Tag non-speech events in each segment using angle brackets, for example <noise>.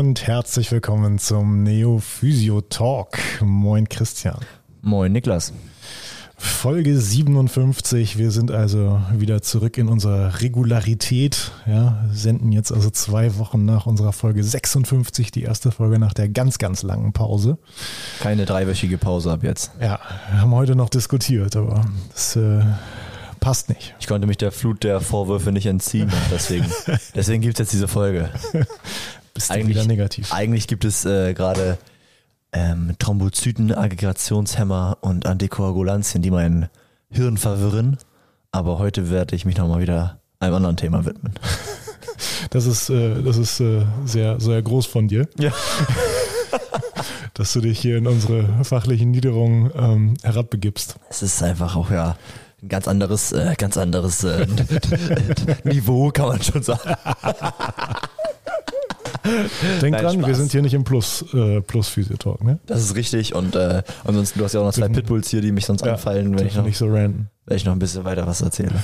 und herzlich willkommen zum Neo Physio Talk. Moin Christian. Moin Niklas. Folge 57. Wir sind also wieder zurück in unserer Regularität. Ja, senden jetzt also zwei Wochen nach unserer Folge 56, die erste Folge nach der ganz, ganz langen Pause. Keine dreiwöchige Pause ab jetzt. Ja, wir haben heute noch diskutiert, aber das äh, passt nicht. Ich konnte mich der Flut der Vorwürfe nicht entziehen. <laughs> Deswegen, deswegen gibt es jetzt diese Folge. <laughs> Bist eigentlich, wieder negativ. Eigentlich gibt es äh, gerade ähm, Thrombozyten, Aggregationshemmer und Antikoagulantien, die mein Hirn verwirren. Aber heute werde ich mich nochmal wieder einem anderen Thema widmen. <laughs> Das ist, äh, das ist äh, sehr, sehr groß von dir. Ja. <laughs> Dass du dich hier in unsere fachlichen Niederungen ähm, herabbegibst. Es ist einfach auch ja ein ganz anderes, äh, ganz anderes äh, <laughs> Niveau, kann man schon sagen. <laughs> Denk Nein, dran, Spaß. wir sind hier nicht im Plus, äh, Plus Physiotalk, ne? Das ist richtig und äh, ansonsten, du hast ja auch noch zwei Pitbulls hier, die mich sonst ja, anfallen, wenn ich, noch, nicht so random. wenn ich noch ein bisschen weiter was erzähle. <laughs>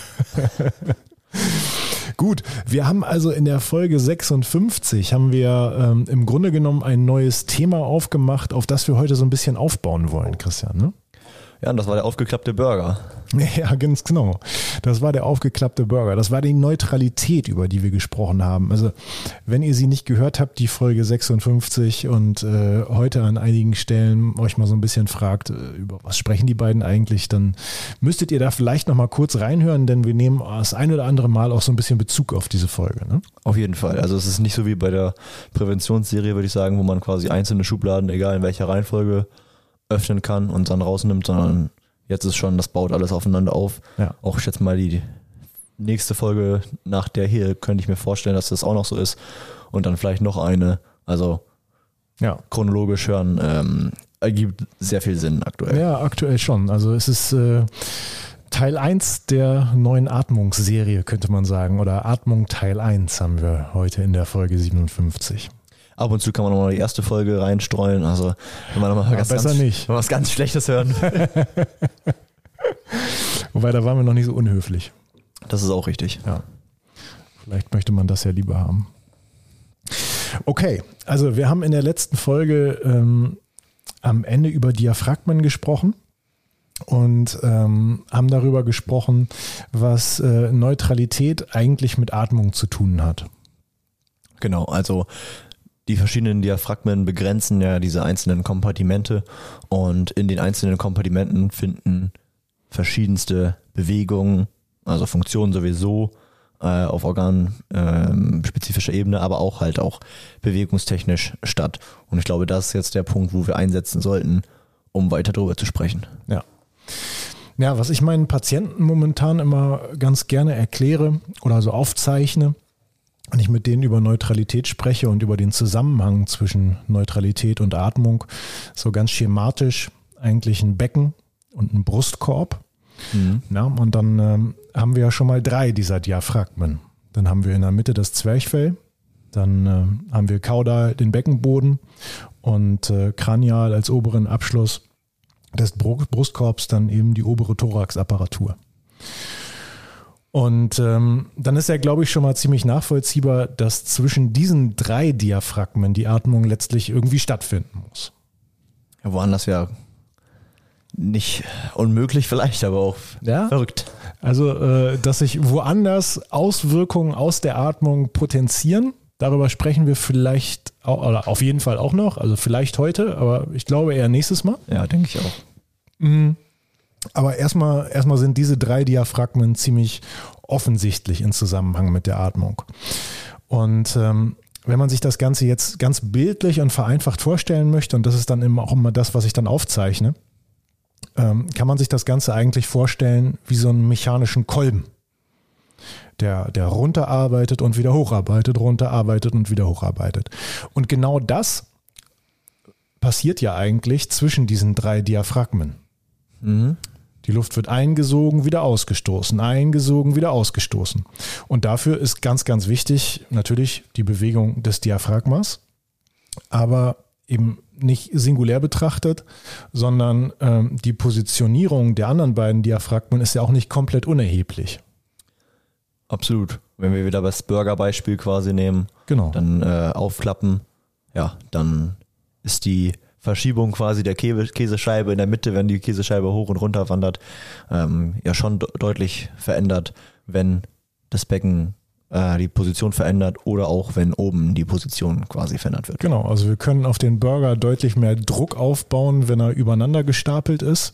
Gut, wir haben also in der Folge 56 haben wir ähm, im Grunde genommen ein neues Thema aufgemacht, auf das wir heute so ein bisschen aufbauen wollen, Christian. Ne? Ja, und das war der aufgeklappte Burger. <laughs> Ja, ganz genau. Das war der aufgeklappte Burger. Das war die Neutralität, über die wir gesprochen haben. Also, wenn ihr sie nicht gehört habt, die Folge 56 und äh, heute an einigen Stellen euch mal so ein bisschen fragt, äh, über was sprechen die beiden eigentlich, dann müsstet ihr da vielleicht noch mal kurz reinhören, denn wir nehmen das ein oder andere Mal auch so ein bisschen Bezug auf diese Folge. Ne? Auf jeden Fall. Also, es ist nicht so wie bei der Präventionsserie, würde ich sagen, wo man quasi einzelne Schubladen, egal in welcher Reihenfolge, öffnen kann und dann rausnimmt, sondern jetzt ist schon, das baut alles aufeinander auf. Ja. Auch jetzt mal die nächste Folge nach der hier könnte ich mir vorstellen, dass das auch noch so ist und dann vielleicht noch eine. Also ja. chronologisch hören ähm, ergibt sehr viel Sinn aktuell. Ja, aktuell schon. Also es ist äh, Teil 1 der neuen Atmungsserie, könnte man sagen. Oder Atmung Teil 1 haben wir heute in der Folge 57. Ab und zu kann man noch mal die erste Folge reinstreuen. Also wenn man noch mal ja, ganz, besser ganz, nicht. was ganz Schlechtes hören. <laughs> Wobei, da waren wir noch nicht so unhöflich. Das ist auch richtig. Ja. Vielleicht möchte man das ja lieber haben. Okay, also wir haben in der letzten Folge ähm, am Ende über Diaphragmen gesprochen und ähm, haben darüber gesprochen, was äh, Neutralität eigentlich mit Atmung zu tun hat. Genau, also die verschiedenen Diaphragmen begrenzen ja diese einzelnen Kompartimente und in den einzelnen Kompartimenten finden verschiedenste Bewegungen, also Funktionen sowieso äh, auf organspezifischer ähm, Ebene, aber auch halt auch bewegungstechnisch statt. Und ich glaube, das ist jetzt der Punkt, wo wir einsetzen sollten, um weiter darüber zu sprechen. Ja. Ja, was ich meinen Patienten momentan immer ganz gerne erkläre oder so aufzeichne, wenn ich mit denen über Neutralität spreche und über den Zusammenhang zwischen Neutralität und Atmung, so ganz schematisch eigentlich ein Becken und ein Brustkorb. Mhm. Ja, und dann ähm, haben wir ja schon mal drei dieser Diaphragmen. Dann haben wir in der Mitte das Zwerchfell, dann äh, haben wir kaudal den Beckenboden und äh, kranial als oberen Abschluss des Brustkorbs dann eben die obere Thoraxapparatur. Und ähm, dann ist ja, glaube ich, schon mal ziemlich nachvollziehbar, dass zwischen diesen drei Diaphragmen die Atmung letztlich irgendwie stattfinden muss. Ja, woanders ja nicht unmöglich vielleicht, aber auch ja? verrückt. Also, äh, dass sich woanders Auswirkungen aus der Atmung potenzieren, darüber sprechen wir vielleicht, auch, oder auf jeden Fall auch noch, also vielleicht heute, aber ich glaube eher nächstes Mal. Ja, denke ich auch. Mhm. Aber erstmal, erstmal sind diese drei Diaphragmen ziemlich offensichtlich in Zusammenhang mit der Atmung. Und ähm, wenn man sich das Ganze jetzt ganz bildlich und vereinfacht vorstellen möchte, und das ist dann immer auch immer das, was ich dann aufzeichne, ähm, kann man sich das Ganze eigentlich vorstellen wie so einen mechanischen Kolben, der, der runterarbeitet und wieder hocharbeitet, runterarbeitet und wieder hocharbeitet. Und genau das passiert ja eigentlich zwischen diesen drei Diaphragmen. Mhm. Die Luft wird eingesogen, wieder ausgestoßen, eingesogen, wieder ausgestoßen. Und dafür ist ganz, ganz wichtig natürlich die Bewegung des Diaphragmas, aber eben nicht singulär betrachtet, sondern ähm, die Positionierung der anderen beiden Diaphragmen ist ja auch nicht komplett unerheblich. Absolut. Wenn wir wieder das Burger-Beispiel quasi nehmen, genau. dann äh, aufklappen, ja, dann ist die Verschiebung quasi der Käse- Käsescheibe in der Mitte, wenn die Käsescheibe hoch und runter wandert, ähm, ja schon de deutlich verändert, wenn das Becken äh, die Position verändert oder auch wenn oben die Position quasi verändert wird. Genau, also wir können auf den Burger deutlich mehr Druck aufbauen, wenn er übereinander gestapelt ist.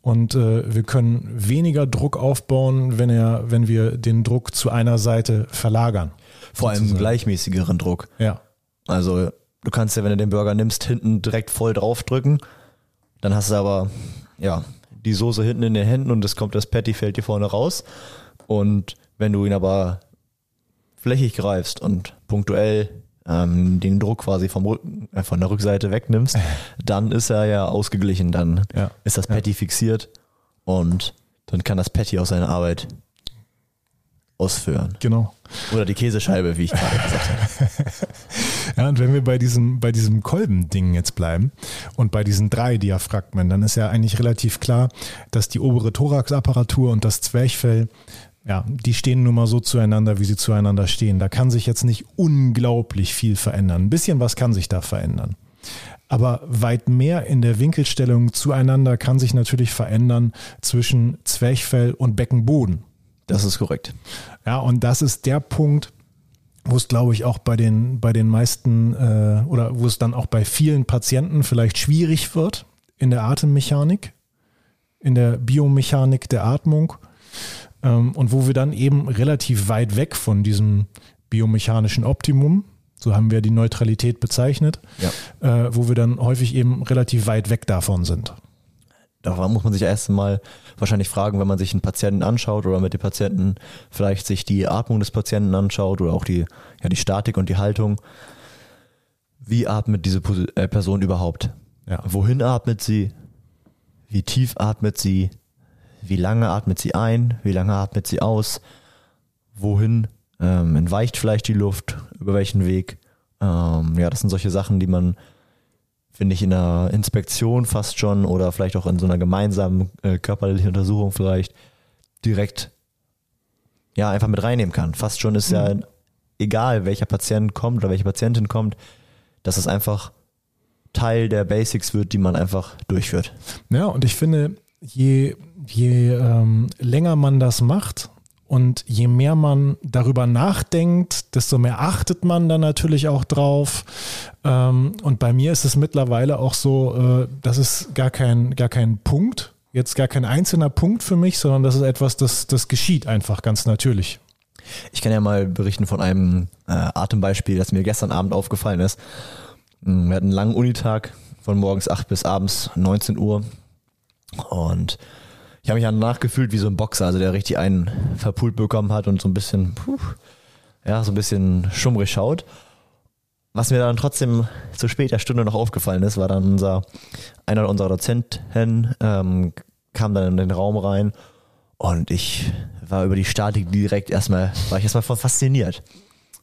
Und äh, wir können weniger Druck aufbauen, wenn er, wenn wir den Druck zu einer Seite verlagern. Vor allem gleichmäßigeren Druck. Ja. Also du kannst ja, wenn du den Burger nimmst, hinten direkt voll draufdrücken. Dann hast du aber, ja, die Soße hinten in den Händen und es kommt das Patty fällt dir vorne raus. Und wenn du ihn aber flächig greifst und punktuell ähm, den Druck quasi vom Rücken, äh, von der Rückseite wegnimmst, <laughs> dann ist er ja ausgeglichen. Dann Ja. ist das Patty fixiert und dann kann das Patty auch seine Arbeit ausführen. Genau. Oder die Käsescheibe, wie ich gerade gesagt habe. <laughs> Ja, und wenn wir bei diesem, bei diesem Kolbending jetzt bleiben und bei diesen drei Diaphragmen, dann ist ja eigentlich relativ klar, dass die obere Thoraxapparatur und das Zwerchfell, ja, die stehen nun mal so zueinander, wie sie zueinander stehen. Da kann sich jetzt nicht unglaublich viel verändern. Ein bisschen was kann sich da verändern. Aber weit mehr in der Winkelstellung zueinander kann sich natürlich verändern zwischen Zwerchfell und Beckenboden. Das ist korrekt. Ja, und das ist der Punkt, wo es, glaube ich, auch bei den, bei den meisten äh, oder wo es dann auch bei vielen Patienten vielleicht schwierig wird in der Atemmechanik, in der Biomechanik der Atmung ähm, und wo wir dann eben relativ weit weg von diesem biomechanischen Optimum, so haben wir die Neutralität bezeichnet, Ja. äh, wo wir dann häufig eben relativ weit weg davon sind. Da muss man sich erst mal wahrscheinlich fragen, wenn man sich einen Patienten anschaut oder mit dem Patienten vielleicht sich die Atmung des Patienten anschaut oder auch die, ja, die Statik und die Haltung. Wie atmet diese äh, Person überhaupt? Ja. Wohin atmet sie? Wie tief atmet sie? Wie lange atmet sie ein? Wie lange atmet sie aus? Wohin ähm, entweicht vielleicht die Luft? Über welchen Weg? Ähm, ja, das sind solche Sachen, die man finde ich, in einer Inspektion fast schon oder vielleicht auch in so einer gemeinsamen äh, körperlichen Untersuchung vielleicht direkt ja einfach mit reinnehmen kann. Fast schon ist ja egal, welcher Patient kommt oder welche Patientin kommt, dass es einfach Teil der Basics wird, die man einfach durchführt. Ja, und ich finde, je, je ähm, länger man das macht und je mehr man darüber nachdenkt, desto mehr achtet man dann natürlich auch drauf. Ähm, und bei mir ist es mittlerweile auch so, äh, das ist gar kein, gar kein Punkt, jetzt gar kein einzelner Punkt für mich, sondern das ist etwas, das, das geschieht einfach ganz natürlich. Ich kann ja mal berichten von einem äh, Atembeispiel, das mir gestern Abend aufgefallen ist. Mm, Wir hatten einen langen Unitag von morgens 8 bis abends 19 Uhr und ich habe mich danach gefühlt wie so ein Boxer, also der richtig einen verpult bekommen hat und so ein bisschen, puh, ja, so ein bisschen schummrig schaut. Was mir dann trotzdem zu später Stunde noch aufgefallen ist, war dann unser, einer unserer Dozenten ähm, kam dann in den Raum rein und ich war über die Statik direkt erstmal, war ich erstmal voll fasziniert.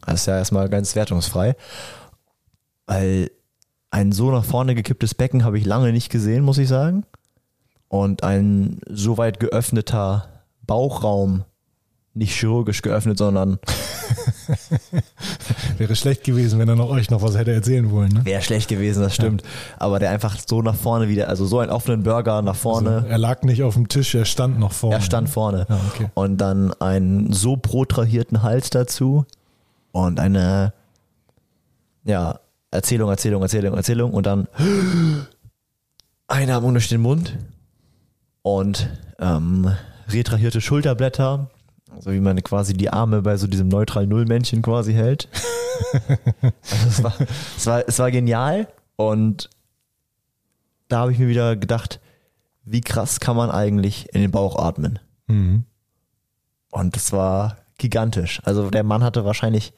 Das ist ja erstmal ganz wertungsfrei. Weil ein so nach vorne gekipptes Becken habe ich lange nicht gesehen, muss ich sagen. Und ein so weit geöffneter Bauchraum, nicht chirurgisch geöffnet, sondern <laughs> Wäre schlecht gewesen, wenn er noch euch noch was hätte erzählen wollen. Ne? wäre schlecht gewesen, das stimmt. Aber der einfach so nach vorne wieder, also so einen offenen Burger nach vorne. Also, er lag nicht auf dem Tisch, er stand noch vorne. Er stand vorne. Ja, okay. Und dann einen so protrahierten Hals dazu und eine ja, Erzählung, Erzählung, Erzählung, Erzählung und dann <gasps> Einatmung durch den Mund und ähm, retrahierte Schulterblätter, also wie man quasi die Arme bei so diesem neutral Null-Männchen quasi hält. <laughs> also es, war, es, war, es war genial und da habe ich mir wieder gedacht, wie krass kann man eigentlich in den Bauch atmen? Mhm. Und das war gigantisch. Also der Mann hatte wahrscheinlich,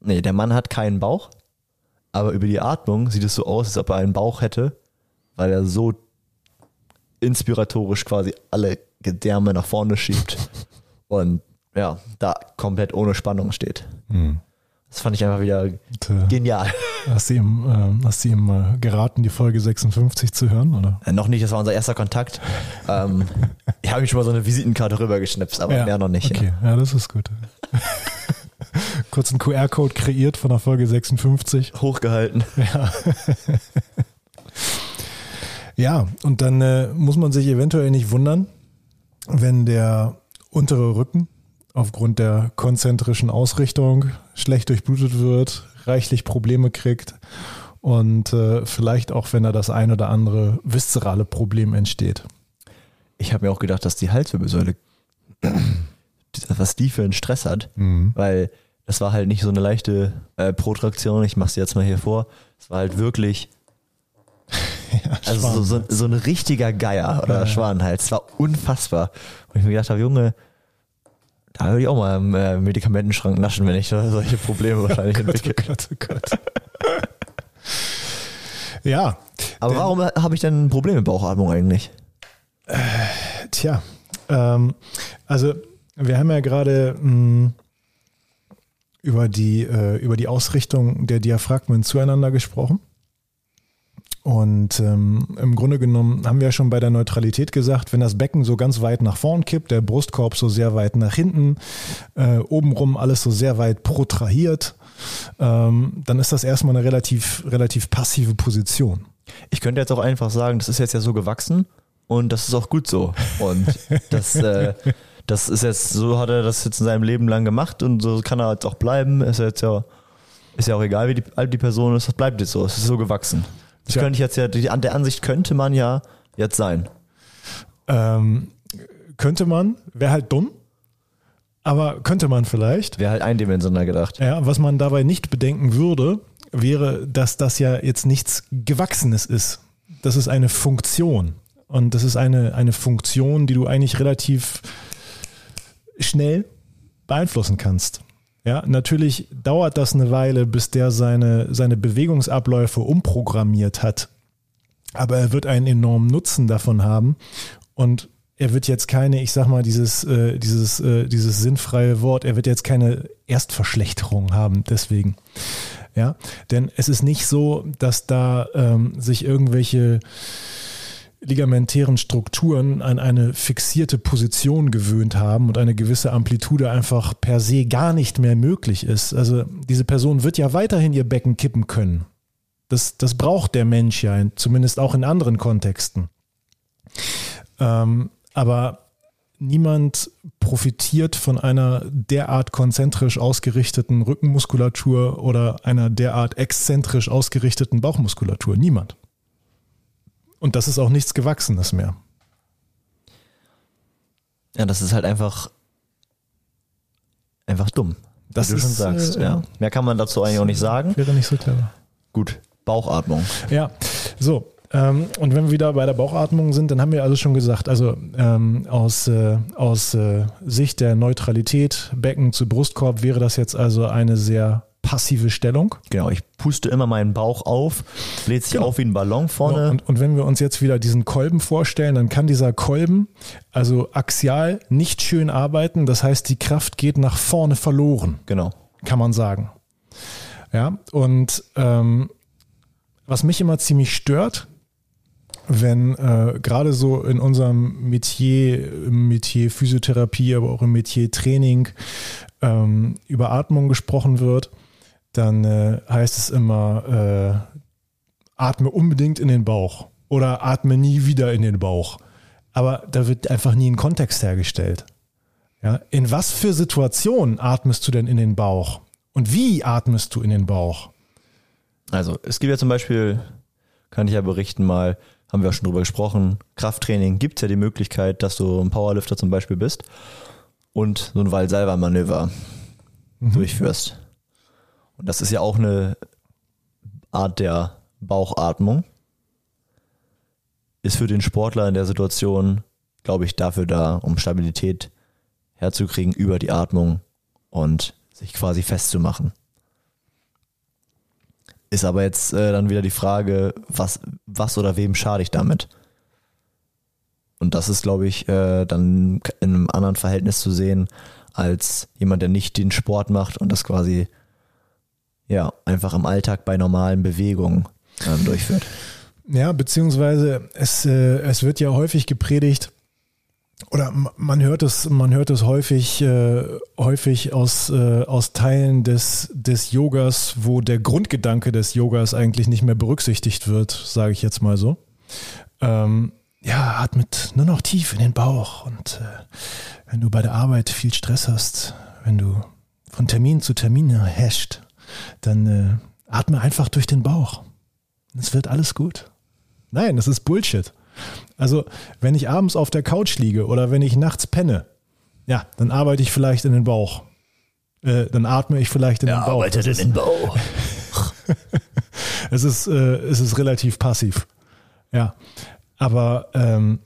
nee, der Mann hat keinen Bauch, aber über die Atmung sieht es so aus, als ob er einen Bauch hätte, weil er so inspiratorisch quasi alle Gedärme nach vorne schiebt <laughs> und ja, da komplett ohne Spannung steht. Mhm. Das fand ich einfach wieder äh, genial. hast du ihm, ähm, hast du ihm äh, geraten, die Folge 56 zu hören? Oder? Äh, noch nicht, das war unser erster Kontakt. ähm, <laughs> ich habe ihm schon mal so eine Visitenkarte rübergeschnipst, aber mehr noch nicht. Okay, ja, das ist gut. <laughs> kurz einen QR-Code kreiert von der Folge 56. Hochgehalten. Ja. Ja, und dann äh, muss man sich eventuell nicht wundern, wenn der untere Rücken aufgrund der konzentrischen Ausrichtung schlecht durchblutet wird, reichlich Probleme kriegt und äh, vielleicht auch, wenn da das ein oder andere viszerale Problem entsteht. Ich habe mir auch gedacht, dass die Halswirbelsäule, was die für einen Stress hat, Mhm. weil das war halt nicht so eine leichte äh, Protraktion, ich mache es jetzt mal hier vor, es war halt wirklich, <laughs> also so, so, ein richtiger Geier oder Ja. Schwanenhals, es war unfassbar. Und ich mir gedacht habe, Junge, da würde ich auch mal im äh, Medikamentenschrank naschen, wenn ich solche Probleme <laughs> wahrscheinlich entwickle. Gott, oh Gott. <laughs> ja, Aber Denn- warum habe ich denn ein Problem mit Bauchatmung eigentlich? Tja, ähm, also wir haben ja gerade mh, über die äh, über die Ausrichtung der Diaphragmen zueinander gesprochen. Und ähm, im Grunde genommen haben wir ja schon bei der Neutralität gesagt, wenn das Becken so ganz weit nach vorn kippt, der Brustkorb so sehr weit nach hinten, äh, obenrum alles so sehr weit protrahiert, ähm, dann ist das erstmal eine relativ, relativ passive Position. Ich könnte jetzt auch einfach sagen, das ist jetzt ja so gewachsen und das ist auch gut so. Und das, äh, das ist jetzt, so hat er das jetzt in seinem Leben lang gemacht und so kann er jetzt auch bleiben. Ist jetzt ja, ist ja auch egal, wie die, alt die Person ist, das bleibt jetzt so. Es ist so gewachsen. Das Tja. könnte ich jetzt ja, die, an der Ansicht könnte man ja jetzt sein. Ähm, könnte man, wäre halt dumm, aber könnte man vielleicht. Wäre halt eindimensional gedacht. Ja, was man dabei nicht bedenken würde, wäre, dass das ja jetzt nichts Gewachsenes ist. Das ist eine Funktion. Und das ist eine, eine Funktion, die du eigentlich relativ schnell beeinflussen kannst. Ja, natürlich dauert das eine Weile, bis der seine, seine Bewegungsabläufe umprogrammiert hat. Aber er wird einen enormen Nutzen davon haben. Und er wird jetzt keine, ich sag mal, dieses, äh, dieses, äh, dieses sinnfreie Wort, er wird jetzt keine Erstverschlechterung haben, deswegen. Ja, denn es ist nicht so, dass da ähm, sich irgendwelche ligamentären Strukturen an eine fixierte Position gewöhnt haben und eine gewisse Amplitude einfach per se gar nicht mehr möglich ist. Also diese Person wird ja weiterhin ihr Becken kippen können. Das, das braucht der Mensch ja, zumindest auch in anderen Kontexten. Ähm, aber niemand profitiert von einer derart konzentrisch ausgerichteten Rückenmuskulatur oder einer derart exzentrisch ausgerichteten Bauchmuskulatur. Niemand. Und das ist auch nichts Gewachsenes mehr. Ja, das ist halt einfach, einfach dumm. Das wie du schon ist, sagst. äh, ja. Mehr kann man dazu eigentlich auch nicht sagen. Wäre nicht so clever. Gut, Bauchatmung. Ja, so. Ähm, und wenn wir wieder bei der Bauchatmung sind, dann haben wir also schon gesagt, also ähm, aus, äh, aus äh, Sicht der Neutralität Becken zu Brustkorb wäre das jetzt also eine sehr passive Stellung. Genau, ich puste immer meinen Bauch auf, lädt sich Genau. auf wie ein Ballon vorne. Und, und wenn wir uns jetzt wieder diesen Kolben vorstellen, dann kann dieser Kolben also axial nicht schön arbeiten. Das heißt, die Kraft geht nach vorne verloren. genau. kann man sagen. Ja, und ähm, was mich immer ziemlich stört, wenn äh, gerade so in unserem Metier, im Metier Physiotherapie, aber auch im Metier Training ähm, über Atmung gesprochen wird, dann äh, heißt es immer, äh, atme unbedingt in den Bauch oder atme nie wieder in den Bauch. Aber da wird einfach nie ein Kontext hergestellt. Ja, in was für Situationen atmest du denn in den Bauch? Und wie atmest du in den Bauch? Also, es gibt ja zum Beispiel, kann ich ja berichten mal, haben wir auch schon drüber gesprochen, Krafttraining gibt es ja die Möglichkeit, dass du ein Powerlifter zum Beispiel bist und so ein Valsalva-Manöver durchführst. Und das ist ja auch eine Art der Bauchatmung. Ist für den Sportler in der Situation, glaube ich, dafür da, um Stabilität herzukriegen über die Atmung und sich quasi festzumachen. Ist aber jetzt äh, dann wieder die Frage, was, was oder wem schade ich damit? Und das ist, glaube ich, äh, dann in einem anderen Verhältnis zu sehen, als jemand, der nicht den Sport macht und das quasi ja einfach im Alltag bei normalen Bewegungen ähm, durchführt. Ja, beziehungsweise es, äh, es wird ja häufig gepredigt, oder man hört es, man hört es häufig, äh, häufig aus, äh, aus Teilen des, des Yogas, wo der Grundgedanke des Yogas eigentlich nicht mehr berücksichtigt wird, sage ich jetzt mal so. Ähm, ja, atmet nur noch tief in den Bauch und äh, wenn du bei der Arbeit viel Stress hast, wenn du von Termin zu Termin hasht, dann äh, atme einfach durch den Bauch. Es wird alles gut. Nein, das ist Bullshit. Also, wenn ich abends auf der Couch liege oder wenn ich nachts penne, ja, dann arbeite ich vielleicht in den Bauch. Äh, dann atme ich vielleicht in er den Bauch. Arbeitet in den Bauch. <laughs> es, ist, äh, es ist relativ passiv. Ja. Aber ähm,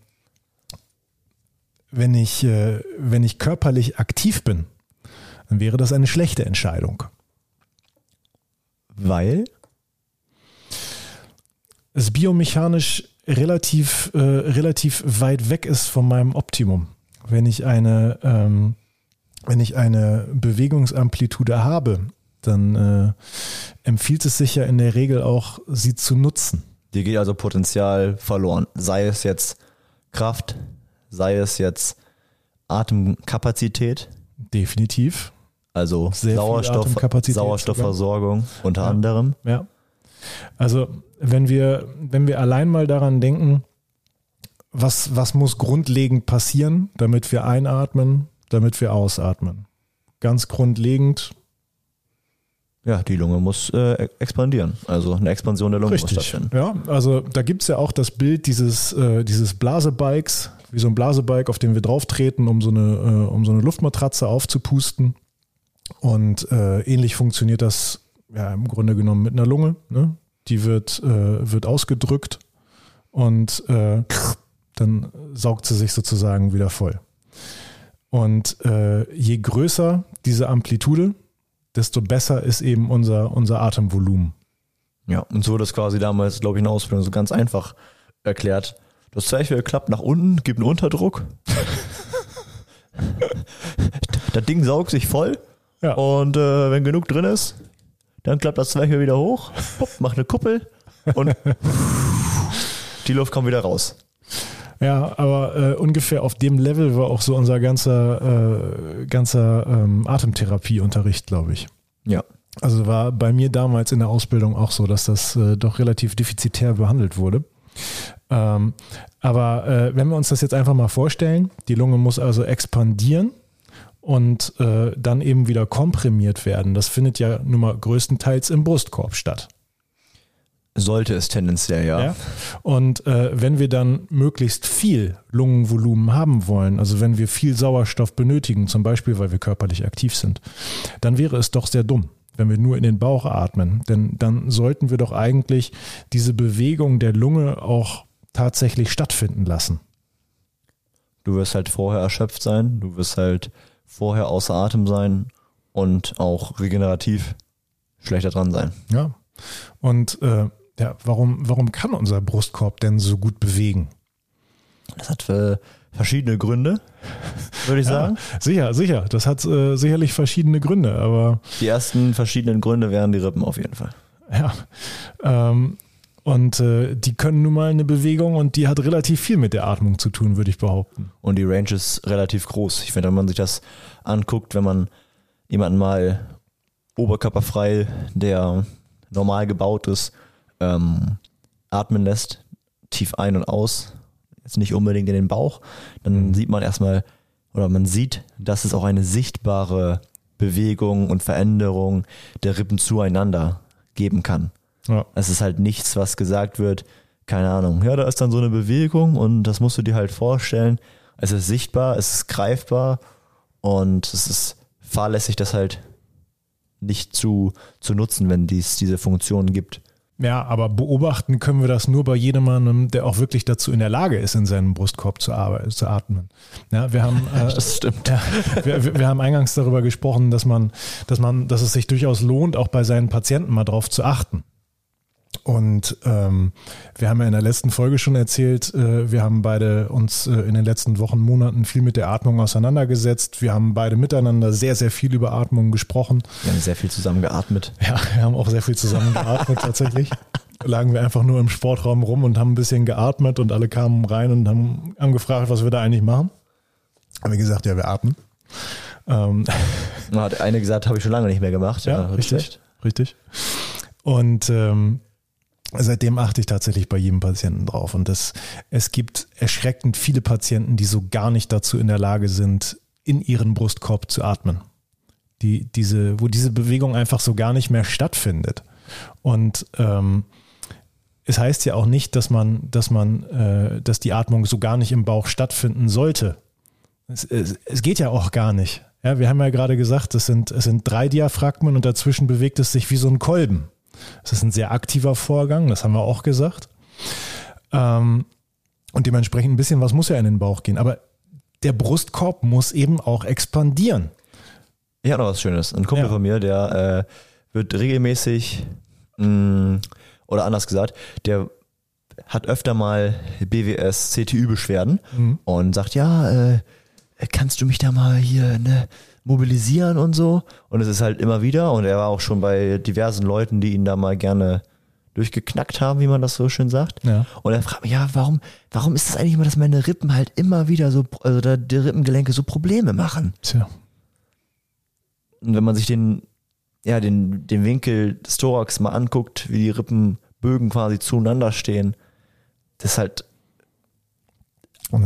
wenn, ich, äh, wenn ich körperlich aktiv bin, dann wäre das eine schlechte Entscheidung. Weil? Es biomechanisch relativ, äh, relativ weit weg ist von meinem Optimum. Wenn ich eine, ähm, wenn ich eine Bewegungsamplitude habe, dann äh, empfiehlt es sich ja in der Regel auch, sie zu nutzen. Dir geht also Potenzial verloren. Sei es jetzt Kraft, sei es jetzt Atemkapazität. Definitiv. Also Sehr Sauerstoff, Sauerstoffversorgung unter Ja. anderem. Ja. Also wenn wir, wenn wir allein mal daran denken, was, was muss grundlegend passieren, damit wir einatmen, damit wir ausatmen. Ganz grundlegend, Ja, die Lunge muss äh, expandieren. Also eine Expansion der Lunge muss richtig. stattfinden. Ja, also da gibt es ja auch das Bild dieses, äh, dieses Blasebikes, wie so ein Blasebike, auf dem wir drauf treten, um so eine, äh, um so eine Luftmatratze aufzupusten. Und äh, ähnlich funktioniert das ja im Grunde genommen mit einer Lunge. Ne? Die wird, äh, wird ausgedrückt und äh, dann saugt sie sich sozusagen wieder voll. Und äh, je größer diese Amplitude, desto besser ist eben unser, unser Atemvolumen. Ja, und so wurde das quasi damals, glaube ich, in der Ausbildung so ganz einfach erklärt. Das Zwerchfell klappt nach unten, gibt einen Unterdruck. <laughs> das Ding saugt sich voll Ja. und äh, wenn genug drin ist, dann klappt das Zwerchfell wieder hoch, pupp, macht eine Kuppel und <laughs> die Luft kommt wieder raus. Ja, aber äh, ungefähr auf dem Level war auch so unser ganzer, äh, ganzer ähm, Atemtherapieunterricht, glaube ich. Ja. Also war bei mir damals in der Ausbildung auch so, dass das äh, doch relativ defizitär behandelt wurde. Ähm, aber äh, wenn wir uns das jetzt einfach mal vorstellen, die Lunge muss also expandieren und äh, dann eben wieder komprimiert werden. Das findet ja nun mal größtenteils im Brustkorb statt. Sollte es tendenziell, ja. Ja? Und äh, wenn wir dann möglichst viel Lungenvolumen haben wollen, also wenn wir viel Sauerstoff benötigen, zum Beispiel weil wir körperlich aktiv sind, dann wäre es doch sehr dumm, wenn wir nur in den Bauch atmen. Denn dann sollten wir doch eigentlich diese Bewegung der Lunge auch tatsächlich stattfinden lassen. Du wirst halt vorher erschöpft sein, du wirst halt vorher außer Atem sein und auch regenerativ schlechter dran sein. Ja. Und äh, ja, warum, warum kann unser Brustkorb denn so gut bewegen? Das hat äh, verschiedene Gründe, <laughs> würde ich sagen. Ja, sicher, sicher. Das hat äh, sicherlich verschiedene Gründe, aber Die ersten verschiedenen Gründe wären die Rippen auf jeden Fall. Ja. Ähm, und äh, die können nun mal eine Bewegung und die hat relativ viel mit der Atmung zu tun, würde ich behaupten. Und die Range ist relativ groß. Ich finde, wenn man sich das anguckt, wenn man jemanden mal oberkörperfrei, der normal gebaut ist, ähm, atmen lässt, tief ein und aus, jetzt nicht unbedingt in den Bauch, dann sieht man erstmal, oder man sieht, dass es auch eine sichtbare Bewegung und Veränderung der Rippen zueinander geben kann. Ja. Es ist halt nichts, was gesagt wird, keine Ahnung. Ja, da ist dann so eine Bewegung und das musst du dir halt vorstellen. Es ist sichtbar, es ist greifbar und es ist fahrlässig, das halt nicht zu, zu nutzen, wenn dies diese Funktionen gibt. Ja, aber beobachten können wir das nur bei jemandem, der auch wirklich dazu in der Lage ist, in seinem Brustkorb zu, arbeiten, zu atmen. Ja, wir haben, <laughs> äh, Das stimmt. ja, wir, wir- wir haben eingangs darüber gesprochen, dass man, dass man, dass es sich durchaus lohnt, auch bei seinen Patienten mal drauf zu achten. Und ähm, wir haben ja in der letzten Folge schon erzählt, äh, wir haben beide uns äh, in den letzten Wochen, Monaten viel mit der Atmung auseinandergesetzt. Wir haben beide miteinander sehr, sehr viel über Atmung gesprochen. Wir haben sehr viel zusammen geatmet. Ja, wir haben auch sehr viel zusammen geatmet <laughs> tatsächlich. Lagen wir einfach nur im Sportraum rum und haben ein bisschen geatmet und alle kamen rein und haben, haben gefragt, was wir da eigentlich machen. Haben wir gesagt, ja, wir atmen. Ähm. Hat eine gesagt, habe ich schon lange nicht mehr gemacht. Ja, ja richtig, richtig. Und ähm, seitdem achte ich tatsächlich bei jedem Patienten drauf. Und das, es gibt erschreckend viele Patienten, die so gar nicht dazu in der Lage sind, in ihren Brustkorb zu atmen. Die, diese, wo diese Bewegung einfach so gar nicht mehr stattfindet. Und ähm, es heißt ja auch nicht, dass man, dass man, äh, dass die Atmung so gar nicht im Bauch stattfinden sollte. Es, es, es geht ja auch gar nicht. Ja, wir haben ja gerade gesagt, es sind, es sind drei Diaphragmen und dazwischen bewegt es sich wie so ein Kolben. Das ist ein sehr aktiver Vorgang, das haben wir auch gesagt. Ähm, und dementsprechend ein bisschen was muss ja in den Bauch gehen. Aber der Brustkorb muss eben auch expandieren. Ich habe noch was Schönes. Ein Kumpel ja. von mir, der äh, wird regelmäßig, mh, mm, oder anders gesagt, der hat öfter mal BWS, CTÜ-Beschwerden mhm. und sagt, ja, äh, kannst du mich da mal hier ne, mobilisieren und so. Und es ist halt immer wieder, und er war auch schon bei diversen Leuten, die ihn da mal gerne durchgeknackt haben, wie man das so schön sagt. Ja. Und er fragt mich, ja, warum, warum ist es eigentlich immer, dass meine Rippen halt immer wieder so, also da die Rippengelenke so Probleme machen? Tja. Und wenn man sich den, ja, den, den Winkel des Thorax mal anguckt, wie die Rippenbögen quasi zueinander stehen, das ist halt <laughs>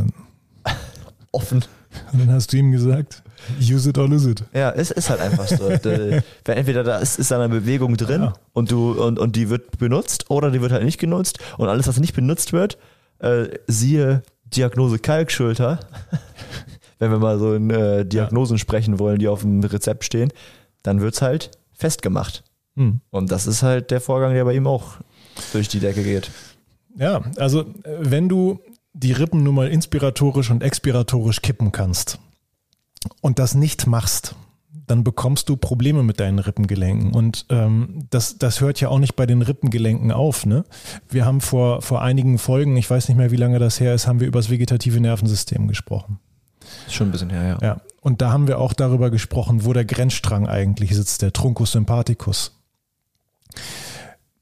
offen. Und dann hast du ihm gesagt, use it or lose it. Ja, es ist halt einfach so. <laughs> entweder da ist, ist eine Bewegung drin ja. und du und, und die wird benutzt oder die wird halt nicht genutzt und alles, was nicht benutzt wird, äh, siehe Diagnose Kalkschulter, <laughs> wenn wir mal so in äh, Diagnosen ja. sprechen wollen, die auf dem Rezept stehen, dann wird es halt festgemacht. Hm. Und das ist halt der Vorgang, der bei ihm auch durch die Decke geht. Ja, also äh, wenn du die Rippen nun mal inspiratorisch und expiratorisch kippen kannst und das nicht machst, dann bekommst du Probleme mit deinen Rippengelenken. Und ähm, das, das hört ja auch nicht bei den Rippengelenken auf. Ne? Wir haben vor, vor einigen Folgen, ich weiß nicht mehr, wie lange das her ist, haben wir über das vegetative Nervensystem gesprochen. Ist schon ein bisschen her, ja. ja. Und da haben wir auch darüber gesprochen, wo der Grenzstrang eigentlich sitzt, der Truncus sympathicus.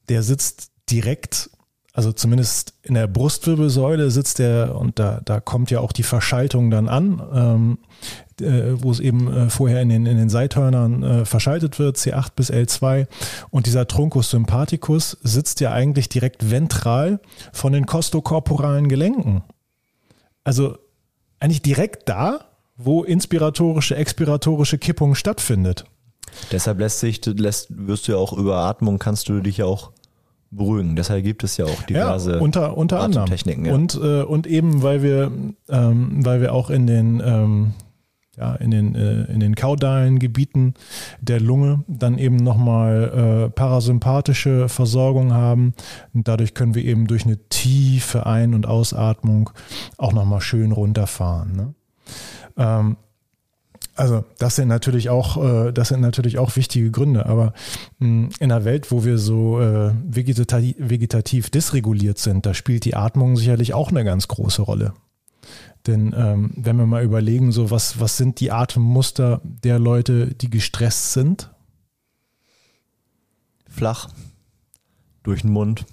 Der sitzt direkt also zumindest in der Brustwirbelsäule sitzt der, und da, da kommt ja auch die Verschaltung dann an, ähm, äh, wo es eben äh, vorher in den, in den Seithörnern äh, verschaltet wird, C8 bis L2. Und dieser Truncus sympathicus sitzt ja eigentlich direkt ventral von den kostokorporalen Gelenken. Also eigentlich direkt da, wo inspiratorische, expiratorische Kippung stattfindet. Deshalb lässt sich, lässt, wirst du ja auch über Atmung, kannst du dich ja auch beruhigen. Deshalb gibt es ja auch diverse ja, unter, unter anderem. Techniken. Ja. Und, äh, und eben, weil wir, ähm, weil wir auch in den, ähm, ja, in den, äh, in den kaudalen Gebieten der Lunge dann eben nochmal äh, parasympathische Versorgung haben. Und dadurch können wir eben durch eine tiefe Ein- und Ausatmung auch nochmal schön runterfahren. Ne? Ähm, also das sind natürlich auch, äh, das sind natürlich auch wichtige Gründe. Aber in einer Welt, wo wir so äh, vegetativ, vegetativ dysreguliert sind, da spielt die Atmung sicherlich auch eine ganz große Rolle. Denn ähm, wenn wir mal überlegen, so was, was sind die Atemmuster der Leute, die gestresst sind? Flach, durch den Mund,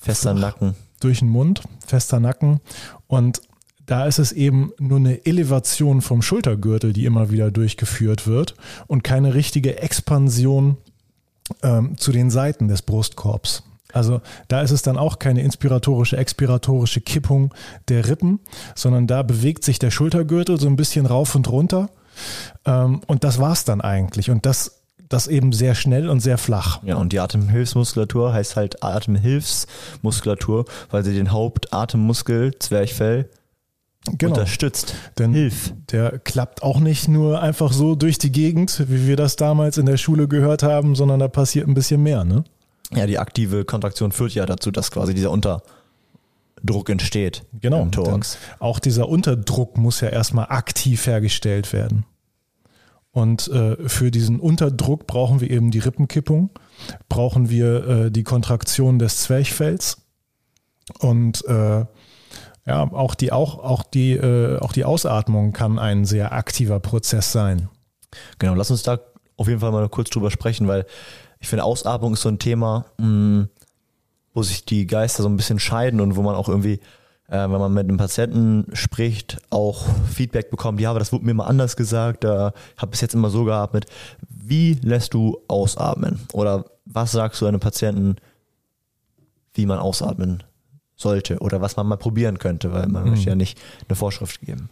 fester Flach, Nacken. Durch den Mund, fester Nacken. Und da ist es eben nur eine Elevation vom Schultergürtel, die immer wieder durchgeführt wird und keine richtige Expansion ähm, zu den Seiten des Brustkorbs. Also da ist es dann auch keine inspiratorische, expiratorische Kippung der Rippen, sondern da bewegt sich der Schultergürtel so ein bisschen rauf und runter. Ähm, und das war es dann eigentlich. Und das das eben sehr schnell und sehr flach. Ja, und die Atemhilfsmuskulatur heißt halt Atemhilfsmuskulatur, weil sie den Hauptatemmuskel, Zwerchfell, genau. unterstützt. Denn Hilf. Der klappt auch nicht nur einfach so durch die Gegend, wie wir das damals in der Schule gehört haben, sondern da passiert ein bisschen mehr, ne? Ja, die aktive Kontraktion führt ja dazu, dass quasi dieser Unterdruck entsteht. Genau. Auch dieser Unterdruck muss ja erstmal aktiv hergestellt werden. Und äh, für diesen Unterdruck brauchen wir eben die Rippenkippung, brauchen wir äh, die Kontraktion des Zwerchfells und äh, ja, auch die, auch, auch die, äh, auch die Ausatmung kann ein sehr aktiver Prozess sein. Genau, lass uns da auf jeden Fall mal kurz drüber sprechen, weil ich finde, Ausatmung ist so ein Thema, mh, mm, wo sich die Geister so ein bisschen scheiden und wo man auch irgendwie äh, wenn man mit einem Patienten spricht, auch Feedback bekommt, ja, aber das wurde mir mal anders gesagt, da äh, habe es jetzt immer so gehabt mit, wie lässt du ausatmen? Oder was sagst du einem Patienten, wie man ausatmen sollte oder was man mal probieren könnte, weil man mhm. möchte ja nicht eine Vorschrift geben.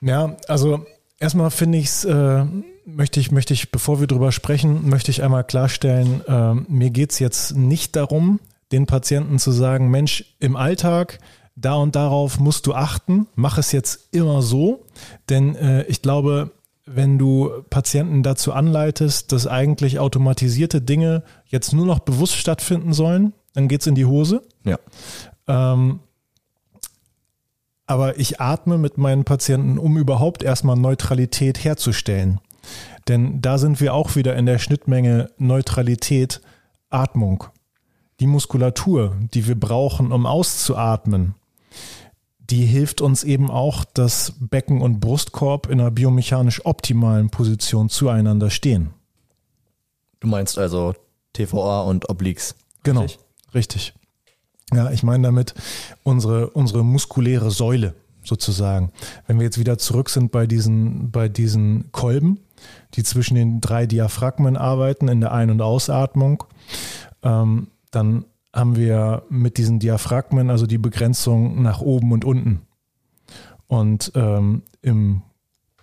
Ja, also erstmal finde ich es, äh, möchte ich, möchte ich, bevor wir drüber sprechen, möchte ich einmal klarstellen, äh, mir geht es jetzt nicht darum, den Patienten zu sagen, Mensch, im Alltag, da und darauf musst du achten, mach es jetzt immer so, denn äh, ich glaube, wenn du Patienten dazu anleitest, dass eigentlich automatisierte Dinge jetzt nur noch bewusst stattfinden sollen, dann geht es in die Hose. Ja. Ähm, aber ich atme mit meinen Patienten, um überhaupt erstmal Neutralität herzustellen. Denn da sind wir auch wieder in der Schnittmenge Neutralität, Atmung. Die Muskulatur, die wir brauchen, um auszuatmen, die hilft uns eben auch, dass Becken und Brustkorb in einer biomechanisch optimalen Position zueinander stehen. Du meinst also TVA und Obliques. Genau, richtig. Richtig. Ja, ich meine damit unsere, unsere muskuläre Säule sozusagen. Wenn wir jetzt wieder zurück sind bei diesen, bei diesen Kolben, die zwischen den drei Diaphragmen arbeiten in der Ein- und Ausatmung, ähm, dann haben wir mit diesen Diaphragmen also die Begrenzung nach oben und unten. Und ähm, im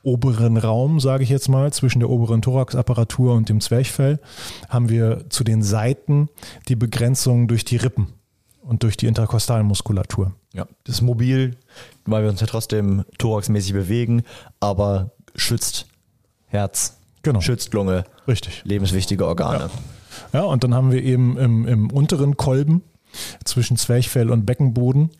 oberen Raum, sage ich jetzt mal, zwischen der oberen Thoraxapparatur und dem Zwerchfell, haben wir zu den Seiten die Begrenzung durch die Rippen und durch die Interkostalmuskulatur. Ja, das ist mobil, weil wir uns ja trotzdem thoraxmäßig bewegen, aber schützt Herz, genau. schützt Lunge. Richtig. Lebenswichtige Organe. Ja. Ja, und dann haben wir eben im, im unteren Kolben zwischen Zwerchfell und Beckenboden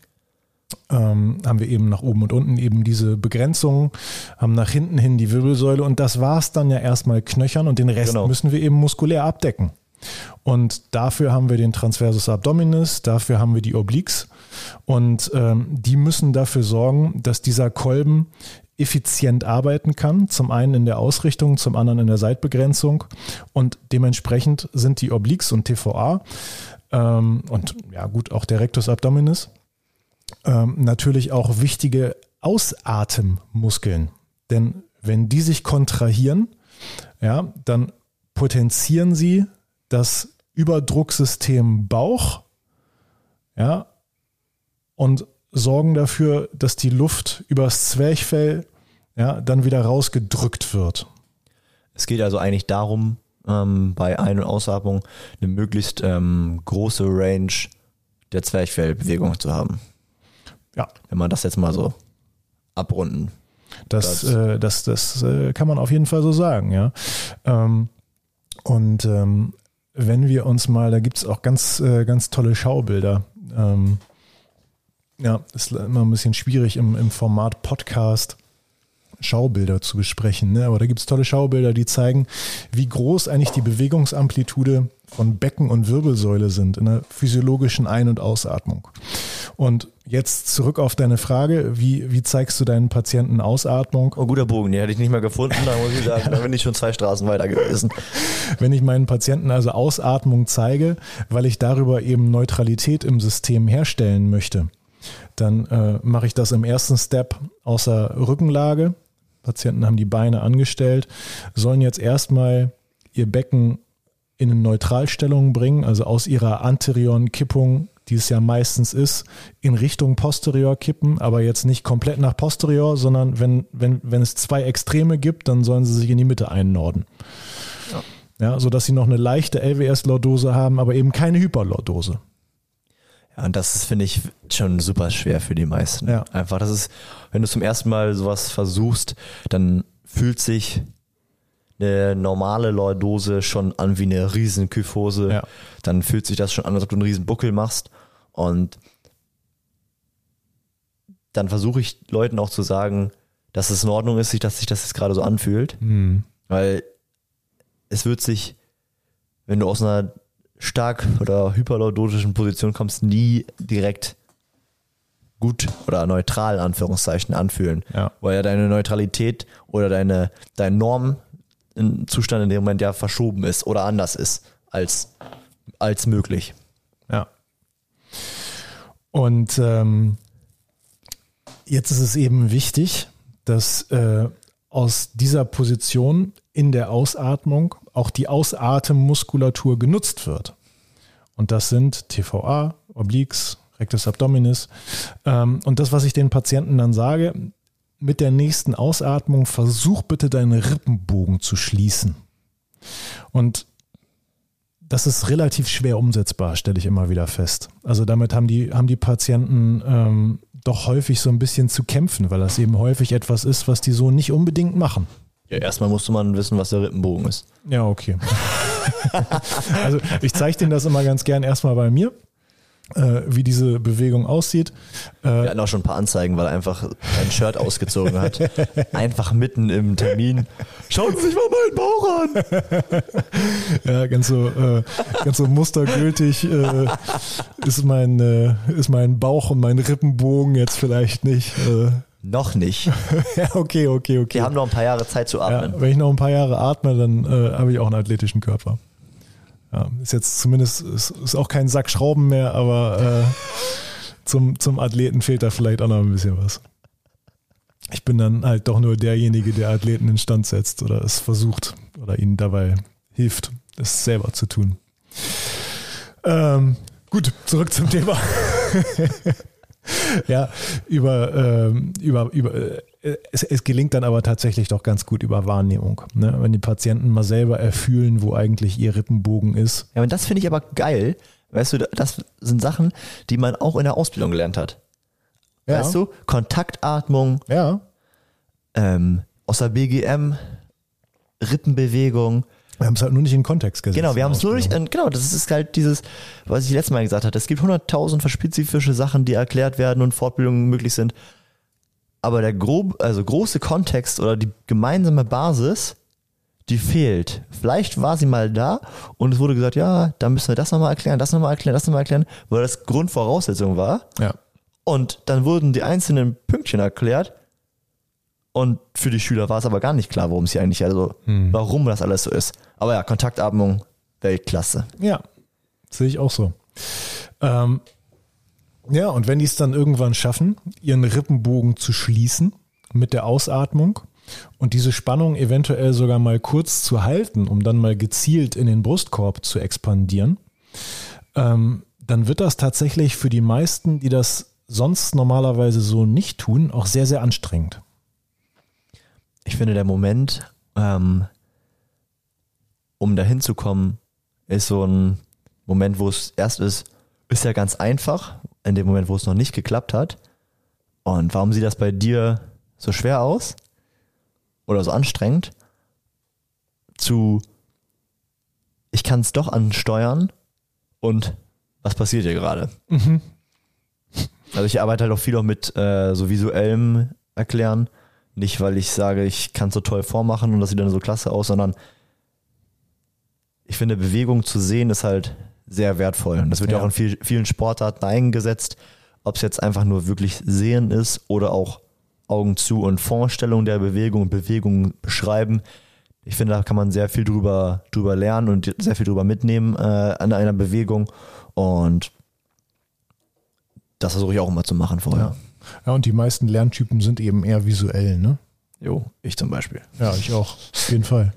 ähm, haben wir eben nach oben und unten eben diese Begrenzung, haben nach hinten hin die Wirbelsäule und das war es dann ja erstmal knöchern und den Rest genau. müssen wir eben muskulär abdecken. Und dafür haben wir den Transversus Abdominis, dafür haben wir die Obliques und ähm, die müssen dafür sorgen, dass dieser Kolben effizient arbeiten kann. Zum einen in der Ausrichtung, zum anderen in der Seitbegrenzung. Und dementsprechend sind die Obliques und TVA ähm, und ja gut, auch der Rectus Abdominis ähm, natürlich auch wichtige Ausatemmuskeln. Denn wenn die sich kontrahieren, ja, dann potenzieren sie das Überdrucksystem Bauch, ja, und sorgen dafür, dass die Luft übers Zwerchfell ja, dann wieder rausgedrückt wird. Es geht also eigentlich darum, ähm, bei Ein- und Ausatmung eine möglichst ähm, große Range der Zwerchfellbewegung zu haben. Ja. Wenn man das jetzt mal so abrunden. Das, das, äh, das, das äh, kann man auf jeden Fall so sagen, ja. Ähm, und ähm, wenn wir uns mal, da gibt es auch ganz, äh, ganz tolle Schaubilder. Ähm, ja, ist immer ein bisschen schwierig im, im Format Podcast Schaubilder zu besprechen. Ne? Aber da gibt es tolle Schaubilder, die zeigen, wie groß eigentlich die Bewegungsamplitude von Becken und Wirbelsäule sind in der physiologischen Ein- und Ausatmung. Und jetzt zurück auf deine Frage, wie, wie zeigst du deinen Patienten Ausatmung? Oh, guter Bogen, den hätte ich nicht mehr gefunden, da muss ich sagen, <laughs> da bin ich schon zwei Straßen weiter gewesen. Wenn ich meinen Patienten also Ausatmung zeige, weil ich darüber eben Neutralität im System herstellen möchte, dann äh, mache ich das im ersten Step außer Rückenlage. Patienten haben die Beine angestellt, sollen jetzt erstmal ihr Becken in eine Neutralstellung bringen, also aus ihrer anterioren Kippung, die es ja meistens ist, in Richtung posterior kippen, aber jetzt nicht komplett nach posterior, sondern wenn, wenn, wenn es zwei Extreme gibt, dann sollen sie sich in die Mitte einnorden. Ja. Ja, sodass sie noch eine leichte LWS-Lordose haben, aber eben keine Hyperlordose. Ja, und das ist, finde ich, schon super schwer für die meisten. Ja. Einfach, das ist, wenn du zum ersten Mal sowas versuchst, dann fühlt sich eine normale Lordose schon an wie eine riesen Kyphose. Ja. Dann fühlt sich das schon an, als ob du einen riesen Buckel machst. Und dann versuche ich Leuten auch zu sagen, dass es in Ordnung ist, dass sich das jetzt gerade so anfühlt. Mhm. Weil es wird sich, wenn du aus einer stark oder hyperlordotischen Position kommst, nie direkt gut oder neutral, Anführungszeichen, anfühlen. Ja. Weil ja deine Neutralität oder deine, dein Normzustand in dem Moment ja verschoben ist oder anders ist als, als möglich. Ja. Und ähm, jetzt ist es eben wichtig, dass äh, aus dieser Position in der Ausatmung auch die Ausatemmuskulatur genutzt wird. Und das sind TVA, Obliques, Rectus Abdominis. Ähm, und das, was ich den Patienten dann sage, mit der nächsten Ausatmung versuch bitte deine Rippenbogen zu schließen. Und das ist relativ schwer umsetzbar, stelle ich immer wieder fest. Also damit haben die, haben die Patienten ähm, doch häufig so ein bisschen zu kämpfen, weil das eben häufig etwas ist, was die so nicht unbedingt machen. Ja, erstmal musste man wissen, was der Rippenbogen ist. Ja, okay. <laughs> also ich zeige denen das immer ganz gern erstmal bei mir äh, wie diese Bewegung aussieht. Äh, Wir hatten auch schon ein paar Anzeigen, weil er einfach ein Shirt ausgezogen hat. <laughs> Einfach mitten im Termin. Schauen Sie sich mal meinen Bauch an. <laughs> ja, ganz so, äh, ganz so mustergültig äh, ist, mein, äh, ist mein Bauch und mein Rippenbogen jetzt vielleicht nicht. Noch nicht. <laughs> ja, okay, okay, okay. Wir haben noch ein paar Jahre Zeit zu atmen. Ja, wenn ich noch ein paar Jahre atme, dann äh, habe ich auch einen athletischen Körper. Ja, ist jetzt zumindest, ist, ist auch kein Sack Schrauben mehr, aber äh, zum, zum Athleten fehlt da vielleicht auch noch ein bisschen was. Ich bin dann halt doch nur derjenige, der Athleten in Stand setzt oder es versucht oder ihnen dabei hilft, es selber zu tun. Ähm, gut, zurück zum Thema. <laughs> <laughs> ja, über, ähm, über, über äh, es, es, gelingt dann aber tatsächlich doch ganz gut über Wahrnehmung. Ne? Wenn die Patienten mal selber erfühlen, wo eigentlich ihr Rippenbogen ist. Ja, und das finde ich aber geil. Weißt du, das sind Sachen, die man auch in der Ausbildung gelernt hat. Ja. Weißt du, Kontaktatmung. Ja. Ähm, aus der BGM, Rippenbewegung. Wir haben es halt nur nicht in Kontext gesetzt. Genau, wir haben es nur nicht, genau, das ist halt dieses, was ich letztes Mal gesagt hatte. Es gibt 100.000 spezifische Sachen, die erklärt werden und Fortbildungen möglich sind aber der grob, also große Kontext oder die gemeinsame Basis, die fehlt. Vielleicht war sie mal da und es wurde gesagt, ja, da müssen wir das nochmal erklären, das nochmal erklären, das nochmal erklären, weil das Grundvoraussetzung war. Ja. Und dann wurden die einzelnen Pünktchen erklärt und für die Schüler war es aber gar nicht klar, worum es hier eigentlich, also hm. warum das alles so ist. Aber ja, Kontaktatmung, Weltklasse. Ja, sehe ich auch so. Ähm, ja, und wenn die es dann irgendwann schaffen, ihren Rippenbogen zu schließen mit der Ausatmung und diese Spannung eventuell sogar mal kurz zu halten, um dann mal gezielt in den Brustkorb zu expandieren, ähm, dann wird das tatsächlich für die meisten, die das sonst normalerweise so nicht tun, auch sehr, sehr anstrengend. Ich finde, der Moment, ähm, um dahin zu kommen, ist so ein Moment, wo es erst ist, ist ja ganz einfach, in dem Moment, wo es noch nicht geklappt hat. Und warum sieht das bei dir so schwer aus? Oder so anstrengend? Zu, ich kann es doch ansteuern und was passiert hier gerade? Mhm. Also ich arbeite halt auch viel auch mit äh, so visuellem Erklären. Nicht, weil ich sage, ich kann es so toll vormachen und das sieht dann so klasse aus, sondern ich finde, Bewegung zu sehen ist halt sehr wertvoll. Und das wird ja, auch in viel, vielen Sportarten eingesetzt, ob es jetzt einfach nur wirklich Sehen ist oder auch Augen zu und Vorstellung der Bewegung und Bewegung beschreiben. Ich finde, da kann man sehr viel drüber, drüber lernen und sehr viel drüber mitnehmen äh, an einer Bewegung. Und das versuche ich auch immer zu machen vorher. Ja. Ja, und die meisten Lerntypen sind eben eher visuell, ne? Jo, ich zum Beispiel. Ja, ich auch. Auf jeden Fall.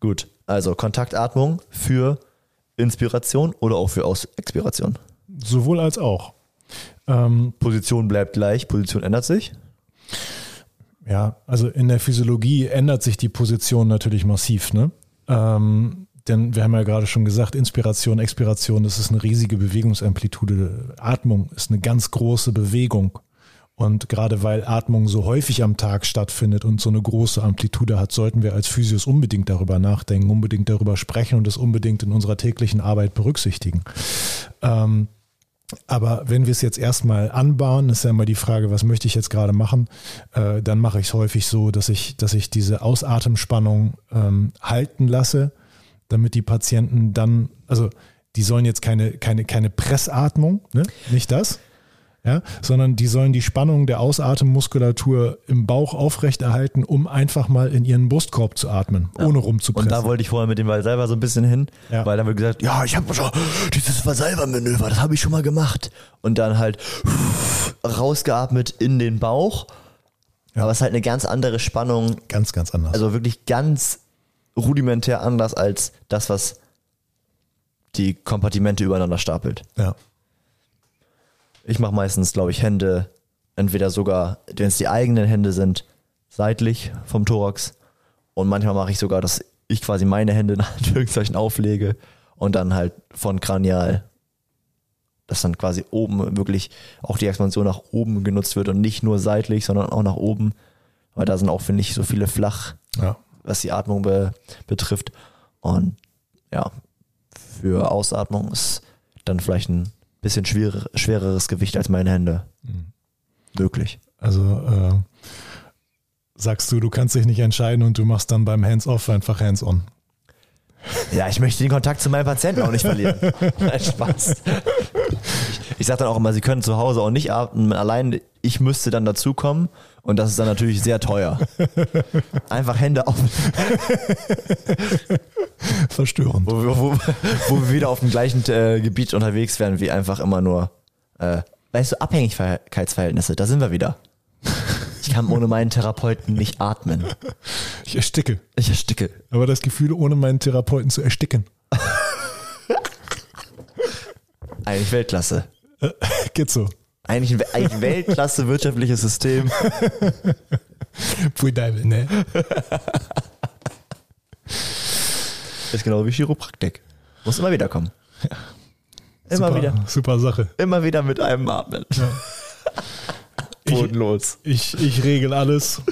Gut. Also Kontaktatmung für Inspiration oder auch für Aus Expiration? Sowohl als auch. Ähm, Position bleibt gleich, Position ändert sich? Ja, also in der Physiologie ändert sich die Position natürlich massiv. Ne? Ähm, denn wir haben ja gerade schon gesagt, Inspiration, Expiration, das ist eine riesige Bewegungsamplitude. Atmung ist eine ganz große Bewegung. Und gerade weil Atmung so häufig am Tag stattfindet und so eine große Amplitude hat, sollten wir als Physios unbedingt darüber nachdenken, unbedingt darüber sprechen und es unbedingt in unserer täglichen Arbeit berücksichtigen. Ähm, aber wenn wir es jetzt erstmal anbahnen, ist ja immer die Frage, was möchte ich jetzt gerade machen, äh, dann mache ich es häufig so, dass ich, dass ich diese Ausatemspannung ähm, halten lasse, damit die Patienten dann, also die sollen jetzt keine, keine, keine Pressatmung, ne? nicht das, ja, sondern die sollen die Spannung der Ausatemmuskulatur im Bauch aufrechterhalten, um einfach mal in ihren Brustkorb zu atmen, ohne rumzupressen. Und da wollte ich vorher mit dem Valsalva so ein bisschen hin, Ja. weil dann wird gesagt, ja, ich habe schon dieses Valsalva-Manöver, das habe ich schon mal gemacht. Und dann halt rausgeatmet in den Bauch. Aber es ist halt eine ganz andere Spannung, ganz, ganz anders. also wirklich ganz rudimentär anders als das, was die Kompartimente übereinander stapelt. ja. Ich mache meistens, glaube ich, Hände, entweder sogar, wenn es die eigenen Hände sind, seitlich vom Thorax. Und manchmal mache ich sogar, dass ich quasi meine Hände in <laughs> Anführungszeichen auflege und dann halt von kranial, dass dann quasi oben wirklich auch die Expansion nach oben genutzt wird und nicht nur seitlich, sondern auch nach oben. Weil da sind auch, finde ich, so viele flach, ja. Was die Atmung be betrifft. Und ja, für Ausatmung ist dann vielleicht ein bisschen schwerer, schwereres Gewicht als meine Hände. Möglich. Also äh, sagst du, du kannst dich nicht entscheiden und du machst dann beim Hands-off einfach Hands-on. Ja, ich möchte den Kontakt zu meinen Patienten auch nicht verlieren. <laughs> Nein, Spaß. Ich, ich sage dann auch immer, sie können zu Hause auch nicht atmen. Allein ich müsste dann dazukommen und das ist dann natürlich sehr teuer. Einfach Hände auf, <laughs> Verstörend. wo, wir- wo, wo wir wieder auf dem gleichen äh, Gebiet unterwegs wären, wie einfach immer nur, äh, weißt du, Abhängigkeitsverhältnisse, da sind wir wieder. Ich kann ohne meinen Therapeuten nicht atmen. Ich ersticke. Ich ersticke. Aber das Gefühl, ohne meinen Therapeuten zu ersticken, Eigentlich Weltklasse. geht so. Eigentlich ein, eigentlich ein Weltklasse wirtschaftliches System. Pfui Deibel, ne? Ist genau wie Chiropraktik. Muss immer wieder kommen. Immer super, wieder. Super Sache. Immer wieder mit einem atmen. <laughs> Bodenlos. Ich, ich regel alles.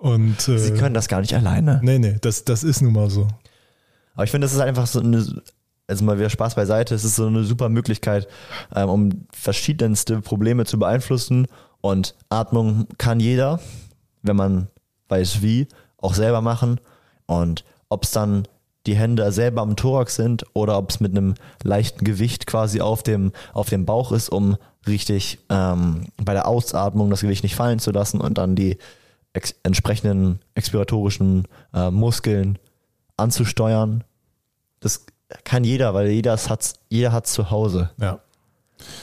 Und äh, Sie können das gar nicht alleine. nee, nee, das, das ist nun mal so. Aber ich finde, das ist einfach so eine, also mal wieder Spaß beiseite, es ist so eine super Möglichkeit, ähm, um verschiedenste Probleme zu beeinflussen. Und Atmung kann jeder, wenn man weiß wie, auch selber machen. Und ob es dann die Hände selber am Thorax sind oder ob es mit einem leichten Gewicht quasi auf dem, auf dem Bauch ist, um richtig ähm, bei der Ausatmung das Gewicht nicht fallen zu lassen und dann die ex entsprechenden expiratorischen äh, Muskeln anzusteuern. Das kann jeder, weil jeder hat jeder hat's zu Hause. Ja.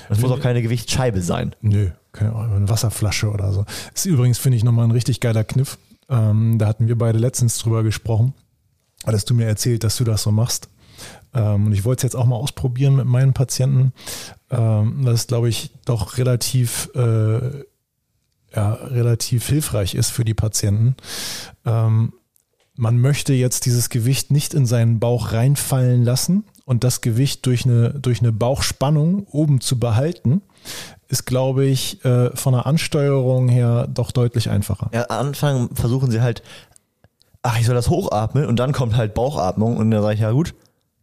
Das muss auch keine Gewichtsscheibe sein. Nö, keine Ahnung, eine Wasserflasche oder so. Ist übrigens, finde ich, nochmal ein richtig geiler Kniff. Ähm, da hatten wir beide letztens drüber gesprochen. Hattest du mir erzählt, dass du das so machst. Ähm, und ich wollte es jetzt auch mal ausprobieren mit meinen Patienten. Ähm, das ist, glaube ich, doch relativ, äh, ja, relativ hilfreich ist für die Patienten. Ähm, man möchte jetzt dieses Gewicht nicht in seinen Bauch reinfallen lassen und das Gewicht durch eine, durch eine Bauchspannung oben zu behalten, ist, glaube ich, äh, von der Ansteuerung her doch deutlich einfacher. Ja, am Anfang versuchen sie halt, ach, ich soll das hochatmen und dann kommt halt Bauchatmung und dann sage ich, ja gut,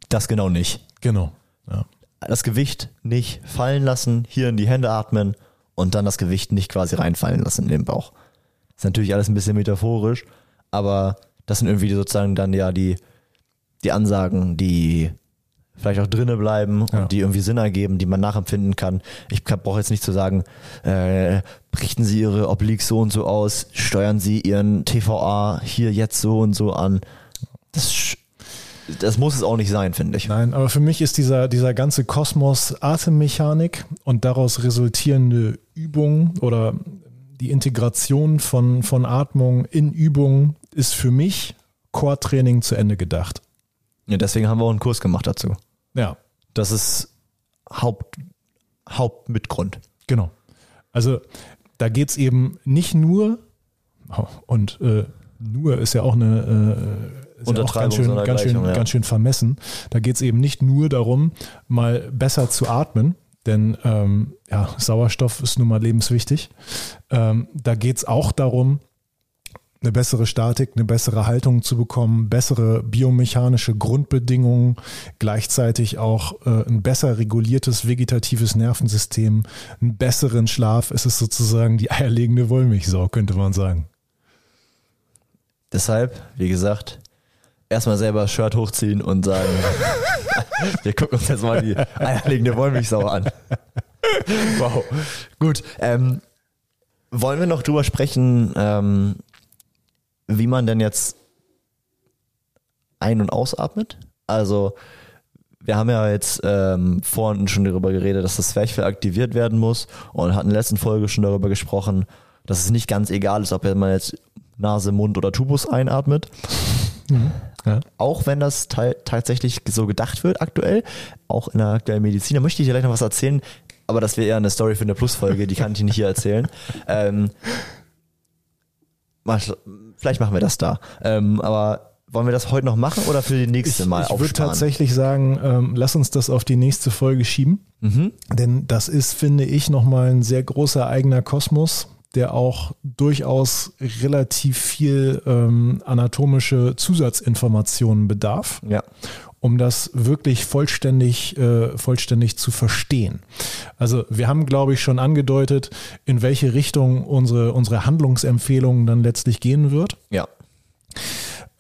das genau nicht. Genau. Ja. Das Gewicht nicht fallen lassen, hier in die Hände atmen und dann das Gewicht nicht quasi reinfallen lassen in den Bauch. ist natürlich alles ein bisschen metaphorisch, aber das sind irgendwie sozusagen dann ja die, die Ansagen, die vielleicht auch drinnen bleiben und Ja. die irgendwie Sinn ergeben, die man nachempfinden kann. Ich brauche jetzt nicht zu sagen, äh, richten Sie Ihre Obliques so und so aus, steuern Sie Ihren TVA hier jetzt so und so an. Das, das muss es auch nicht sein, finde ich. Nein, aber für mich ist dieser, dieser ganze Kosmos Atemmechanik und daraus resultierende Übung oder die Integration von, von Atmung in Übung ist für mich Core-Training zu Ende gedacht. Ja, deswegen haben wir auch einen Kurs gemacht dazu. Ja, Das ist Haupt, Hauptmitgrund. Genau. Also da geht es eben nicht nur, und äh, nur ist ja auch eine äh, ist ja auch ganz schön, ganz, schön, ja. ganz schön vermessen. Da geht es eben nicht nur darum, mal besser zu atmen, denn ähm, ja, Sauerstoff ist nun mal lebenswichtig. Ähm, da geht es auch darum, eine bessere Statik, eine bessere Haltung zu bekommen, bessere biomechanische Grundbedingungen, gleichzeitig auch äh, ein besser reguliertes vegetatives Nervensystem, einen besseren Schlaf. Es ist sozusagen die eierlegende Wollmilchsau, könnte man sagen. Deshalb, wie gesagt, erstmal selber Shirt hochziehen und sagen, <laughs> wir gucken uns jetzt mal die eierlegende Wollmilchsau an. wow. Gut. Ähm, wollen wir noch drüber sprechen, ähm, wie man denn jetzt ein- und ausatmet? Also, wir haben ja jetzt ähm, vorhin schon darüber geredet, dass das Zwerchfell aktiviert werden muss und hatten in der letzten Folge schon darüber gesprochen, dass es nicht ganz egal ist, ob man jetzt Nase, Mund oder Tubus einatmet. Mhm. Ja. Auch wenn das tatsächlich so gedacht wird aktuell, auch in der aktuellen Medizin. Da möchte ich dir gleich noch was erzählen, aber das wäre eher eine Story für eine Plusfolge, die kann ich nicht hier erzählen. <laughs> ähm, vielleicht machen wir das da. Ähm, aber wollen wir das heute noch machen oder für die nächste Mal Ich, ich würde tatsächlich sagen, ähm, lass uns das auf die nächste Folge schieben. Mhm. Denn das ist, finde ich, nochmal ein sehr großer eigener Kosmos der auch durchaus relativ viel ähm, anatomische Zusatzinformationen bedarf. Ja um das wirklich vollständig, äh, vollständig zu verstehen. Also wir haben, glaube ich, schon angedeutet, in welche Richtung unsere, unsere Handlungsempfehlung dann letztlich gehen wird. Ja.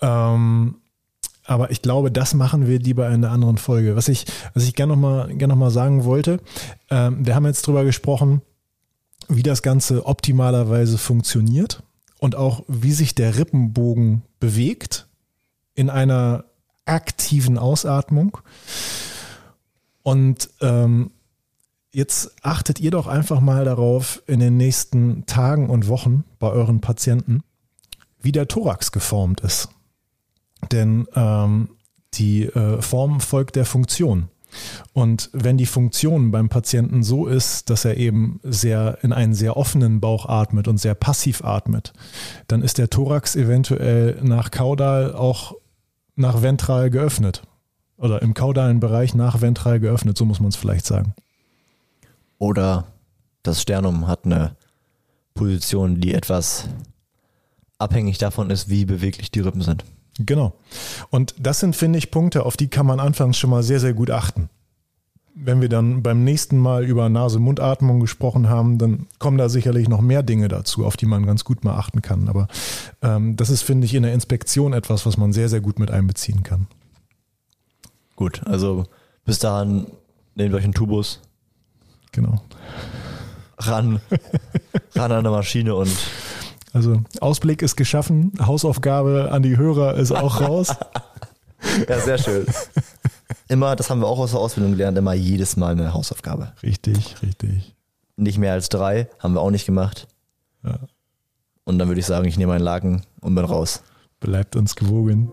Ähm, aber ich glaube, das machen wir lieber in einer anderen Folge. Was ich, was ich gerne nochmal gern noch mal sagen wollte, ähm, wir haben jetzt drüber gesprochen, wie das Ganze optimalerweise funktioniert und auch wie sich der Rippenbogen bewegt in einer aktiven Ausatmung. Und ähm, jetzt achtet ihr doch einfach mal darauf in den nächsten Tagen und Wochen bei euren Patienten, wie der Thorax geformt ist. Denn ähm, die äh, Form folgt der Funktion. Und wenn die Funktion beim Patienten so ist, dass er eben sehr in einen sehr offenen Bauch atmet und sehr passiv atmet, dann ist der Thorax eventuell nach Kaudal auch nach ventral geöffnet. Oder im kaudalen Bereich nach ventral geöffnet, so muss man es vielleicht sagen. Oder das Sternum hat eine Position, die etwas abhängig davon ist, wie beweglich die Rippen sind. Genau. Und das sind, finde ich, Punkte, auf die kann man anfangs schon mal sehr, sehr gut achten. Wenn wir dann beim nächsten Mal über Nase-Mund-Atmung gesprochen haben, dann kommen da sicherlich noch mehr Dinge dazu, auf die man ganz gut mal achten kann. Aber ähm, das ist, finde ich, in der Inspektion etwas, was man sehr, sehr gut mit einbeziehen kann. Gut, also bis dahin nehmt euch einen Tubus. Genau. Ran, <laughs> ran an der Maschine und also Ausblick ist geschaffen, Hausaufgabe an die Hörer ist auch raus. <laughs> ja, sehr schön. Immer, das haben wir auch aus der Ausbildung gelernt, immer jedes Mal eine Hausaufgabe. Richtig, richtig. Nicht mehr als drei, haben wir auch nicht gemacht. Ja. Und dann würde ich sagen, ich nehme einen Laken und bin raus. Bleibt uns gewogen.